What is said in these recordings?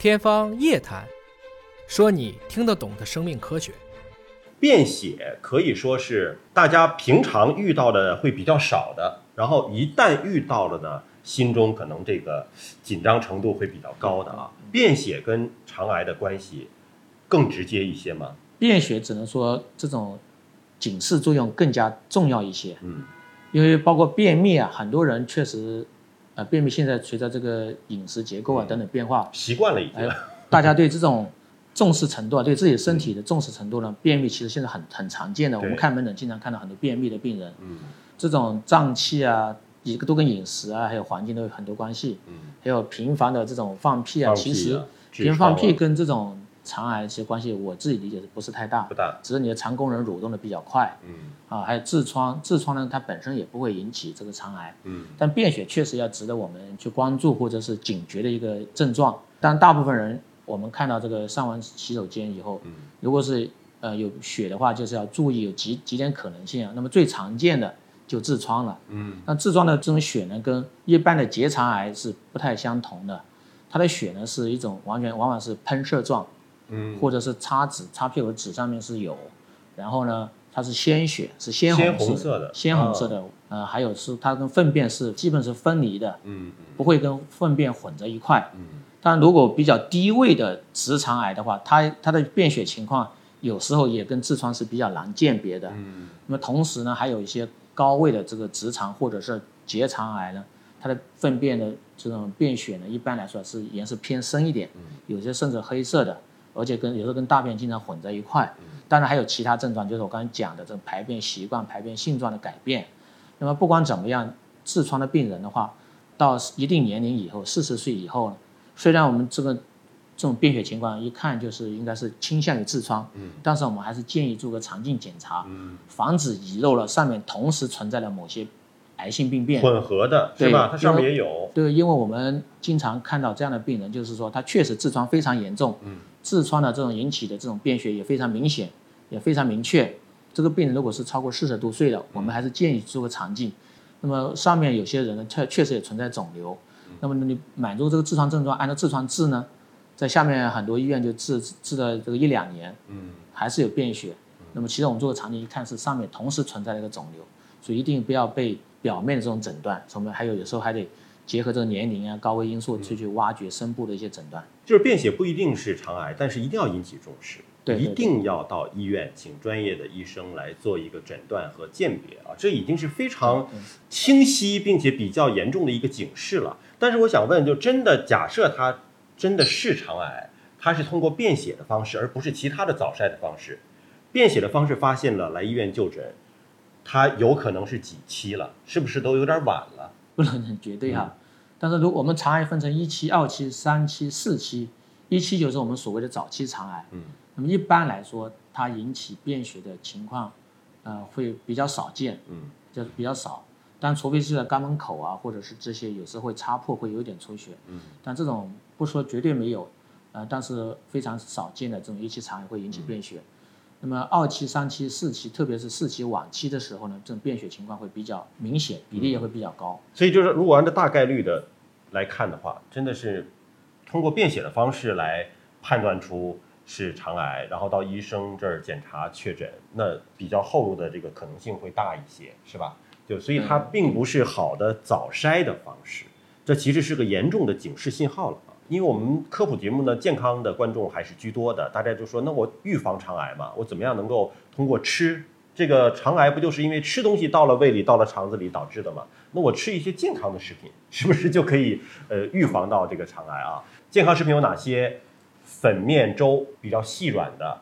天方夜谭，说你听得懂的生命科学。便血可以说是大家平常遇到的会比较少的，然后一旦遇到了呢，心中可能这个紧张程度会比较高的啊。便血跟肠癌的关系更直接一些吗？便血只能说这种警示作用更加重要一些，嗯，因为包括便秘啊，很多人确实，呃，便秘现在随着这个饮食结构啊等等变化，习惯了已经哎，大家对这种重视程度啊，对自己身体的重视程度呢，便秘其实现在很很常见的。我们看门诊经常看到很多便秘的病人，嗯这种胀气啊，一个都跟饮食啊还有环境都有很多关系。嗯，还有频繁的这种放屁啊，其实频繁放屁跟这种肠癌其实关系，我自己理解是不是太大不？大，只是你的肠功能蠕动的比较快嗯啊，还有痔疮，痔疮呢它本身也不会引起这个肠癌，嗯但便血确实要值得我们去关注或者是警觉的一个症状。但大部分人我们看到这个上完洗手间以后，嗯如果是呃有血的话，就是要注意有几几点可能性啊。那么最常见的就痔疮了。嗯那痔疮的这种血呢，跟一般的结肠癌是不太相同的。它的血呢是一种完全往往是喷射状，嗯，或者是擦纸，擦屁股纸上面是有，然后呢它是鲜血，是鲜鲜红红色的鲜红色的。呃，还有是它跟粪便是基本是分离的，嗯不会跟粪便混在一块。嗯但如果比较低位的直肠癌的话，它它的便血情况有时候也跟痔疮是比较难鉴别的。嗯那么同时呢，还有一些高位的这个直肠或者是结肠癌呢，它的粪便的这种便血呢，一般来说是颜色偏深一点，有些甚至黑色的，而且跟有时候跟大便经常混在一块。当然还有其他症状，就是我刚才讲的这种排便习惯、排便性状的改变。那么不管怎么样，痔疮的病人的话，到一定年龄以后，四十岁以后呢，虽然我们这个这种便血情况一看就是应该是倾向于痔疮，嗯，但是我们还是建议做个肠镜检查，嗯，防止遗漏了上面同时存在的某些癌性病变。混合的是对吧？它上面也有，对，因为我们经常看到这样的病人，就是说他确实痔疮非常严重，嗯，痔疮的这种引起的这种便血也非常明显，也非常明确。这个病人如果是超过四十多岁了，我们还是建议做个肠镜。那么上面有些人呢，确确实也存在肿瘤，那么你满足这个痔疮症状，按照痔疮治呢，在下面很多医院就治治了这个一两年，嗯还是有便血。那么其实我们做个肠镜一看是上面同时存在了一个肿瘤，所以一定不要被表面的这种诊断，我们还有有时候还得结合这个年龄啊、高危因素去去挖掘深部的一些诊断。就是便血不一定是肠癌，但是一定要引起重视，对对一定要到医院请专业的医生来做一个诊断和鉴别啊，这已经是非常清晰并且比较严重的一个警示了。但是我想问，就真的假设它真的是肠癌，它是通过便血的方式，而不是其他的早筛的方式，便血的方式发现了，来医院就诊，它有可能是几期了，是不是都有点晚了？不能很绝对哈。但是如果我们肠癌分成一期、二期、三期、四期，一期就是我们所谓的早期肠癌。嗯，那么一般来说，它引起便血的情况，呃，会比较少见，嗯，就是比较少。但除非是在肛门口啊，或者是这些有时候会擦破，会有点出血。嗯，但这种不说绝对没有，呃，但是非常少见的这种一期肠癌会引起便血。那么二期、三期、四期，特别是四期晚期的时候呢，这种便血情况会比较明显，比例也会比较高。所以就是，如果按照大概率的来看的话，真的是通过便血的方式来判断出是肠癌，然后到医生这儿检查确诊，那比较后路的这个可能性会大一些，是吧？就所以它并不是好的早筛的方式，这其实是个严重的警示信号了啊。因为我们科普节目呢，健康的观众还是居多的，大家就说，那我预防肠癌嘛，我怎么样能够通过吃这个肠癌不就是因为吃东西到了胃里、到了肠子里导致的吗？那我吃一些健康的食品，是不是就可以呃预防到这个肠癌啊？健康食品有哪些？粉面粥比较细软的，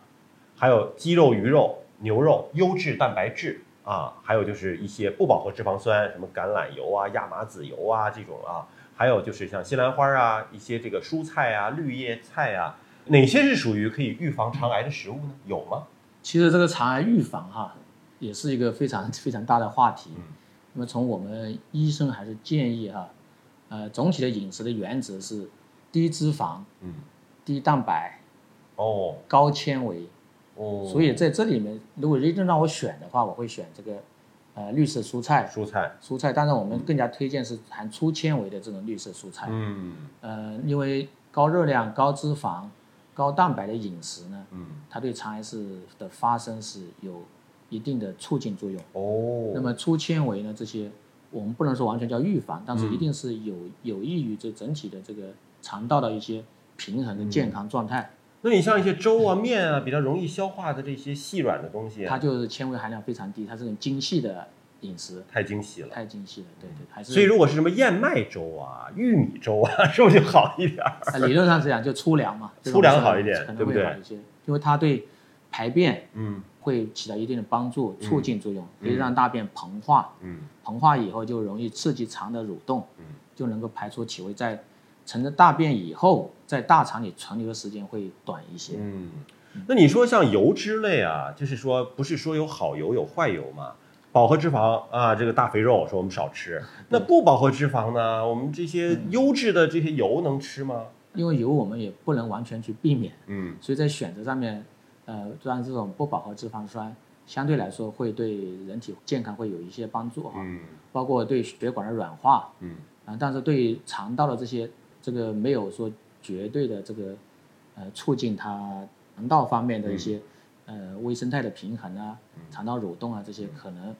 还有鸡肉、鱼肉、牛肉优质蛋白质啊，还有就是一些不饱和脂肪酸，什么橄榄油啊、亚麻籽油啊这种啊，还有就是像西兰花啊、一些这个蔬菜啊、绿叶菜啊，哪些是属于可以预防肠癌的食物呢？有吗？其实这个肠癌预防哈，也是一个非常非常大的话题。嗯那么从我们医生还是建议哈，呃，总体的饮食的原则是低脂肪、嗯，低蛋白、哦高纤维。哦，所以在这里面，如果一定让我选的话，我会选这个呃绿色蔬菜。蔬菜，蔬菜，当然我们更加推荐是含粗纤维的这种绿色蔬菜。嗯呃，因为高热量、高脂肪、高蛋白的饮食呢，嗯，它对肠癌是的发生是有一定的促进作用。哦，那么粗纤维呢，这些我们不能说完全叫预防，但嗯是一定是有有益于这整体的这个肠道的一些平衡跟健康状态。那你像一些粥啊、面啊，比较容易消化的这些细软的东西啊，它就是纤维含量非常低，它是很精细的饮食，太精细了。太精细了。对对，还是所以如果是什么燕麦粥啊、玉米粥啊，是不是就好一点理论上是讲就粗粮嘛，粗粮好一点可能对不对？会好一些，因为它对排便嗯。会起到一定的帮助，促进作用，可以让大便膨化，嗯。膨化以后就容易刺激肠的蠕动嗯，就能够排出体味，在成了大便以后，在大肠里存留的时间会短一些。嗯。那你说像油脂类啊，就是说不是说有好油有坏油吗？饱和脂肪啊，这个大肥肉说我们少吃。那不饱和脂肪呢？我们这些优质的这些油能吃吗？因为油我们也不能完全去避免，嗯所以在选择上面，呃，让这种不饱和脂肪酸相对来说会对人体健康会有一些帮助哈，嗯包括对血管的软化，嗯啊，但是对于肠道的这些这个没有说绝对的这个呃促进它肠道方面的一些、呃微生态的平衡啊、肠道蠕动啊这些，可能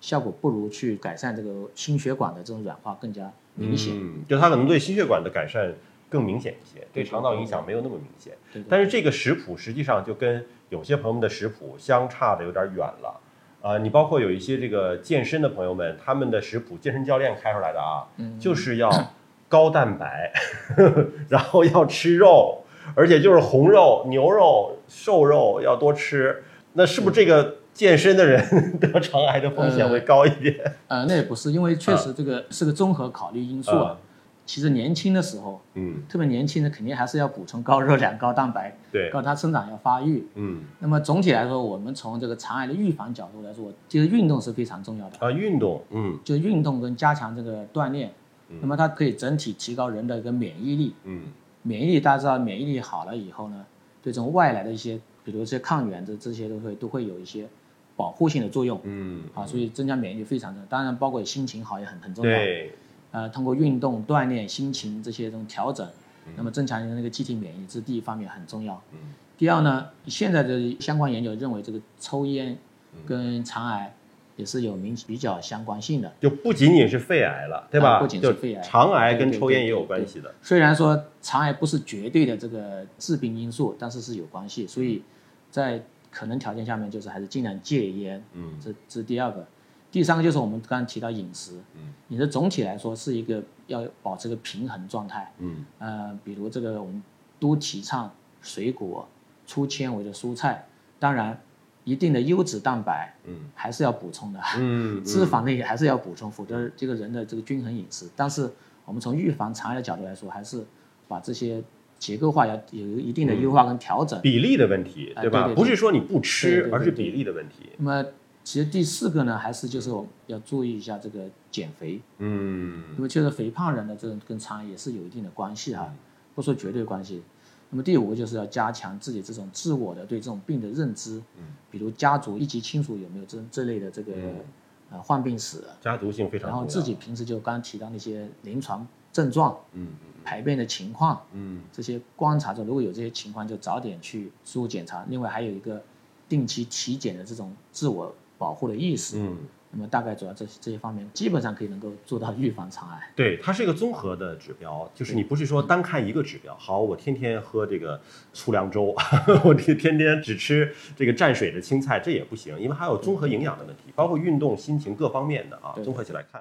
效果不如去改善这个心血管的这种软化更加明显。嗯，就它可能对心血管的改善更明显一些，对对肠道影响没有那么明显。对对但是这个食谱实际上就跟有些朋友们的食谱相差的有点远了。啊、你包括有一些这个健身的朋友们，他们的食谱健身教练开出来的啊，嗯就是要高蛋白，然后要吃肉，而且就是红肉、牛肉、瘦肉要多吃。那是不是这个健身的人 得肠癌的风险会高一点？呃，那也不是，因为确实这个是个综合考虑因素啊。啊其实年轻的时候，嗯，特别年轻的肯定还是要补充高热量、高蛋白，对，高它生长要发育。嗯那么总体来说，我们从这个肠癌的预防角度来说，其实运动是非常重要的。啊，运动，嗯就运动跟加强这个锻炼，那么它可以整体提高人的一个免疫力。嗯免疫力大家知道，免疫力好了以后呢，对这种外来的一些，比如一些抗原的这些都会都会有一些保护性的作用嗯，啊，所以增加免疫力非常重要。当然，包括心情好也很很重要。对，呃，通过运动锻炼心情这些这种调整，嗯那么增强人的那个机体免疫力，这是第一方面很重要。嗯第二呢，现在的相关研究认为这个抽烟嗯跟肠癌也是有明比较相关性的。就不仅仅是肺癌了，对吧？啊不仅是肺癌肠癌跟抽烟也有关系的。虽然说肠癌不是绝对的这个致病因素，但是是有关系，所以在可能条件下面，就是还是尽量戒烟。嗯这这是第二个。第三个就是我们刚刚提到饮食，嗯饮食总体来说是一个要保持个平衡状态。嗯呃，比如这个我们都提倡水果、粗纤维的蔬菜，当然一定的优质蛋白嗯还是要补充的。嗯，脂肪类还是要补充，否则这个人的这个均衡饮食。但是我们从预防肠癌的角度来说，还是把这些结构化要有一定的优化跟调整。比例的问题，啊对吧？对对对不是说你不对吃，而是比例的问题。那么其实第四个呢，还是就是我们要注意一下这个减肥，嗯因为确实肥胖人的这种跟肠癌也是有一定的关系哈，不说绝对关系。那么第五个就是要加强自己这种自我的对这种病的认知，比如家族一级亲属有没有这这类的这个呃患病史，家族性非常。然后自己平时就刚刚提到那些临床症状，嗯排便的情况，嗯这些观察着，如果有这些情况，就早点去输入检查。另外还有一个定期体检的这种自我保护的意识。嗯，那么大概主要这这些方面，基本上可以能够做到预防肠癌。对，它是一个综合的指标，就是你不是说单看一个指标。好，我天天喝这个粗粮粥，我天天天只吃这个蘸水的青菜，这也不行，因为还有综合营养的问题，包括运动、心情各方面的啊，综合起来看。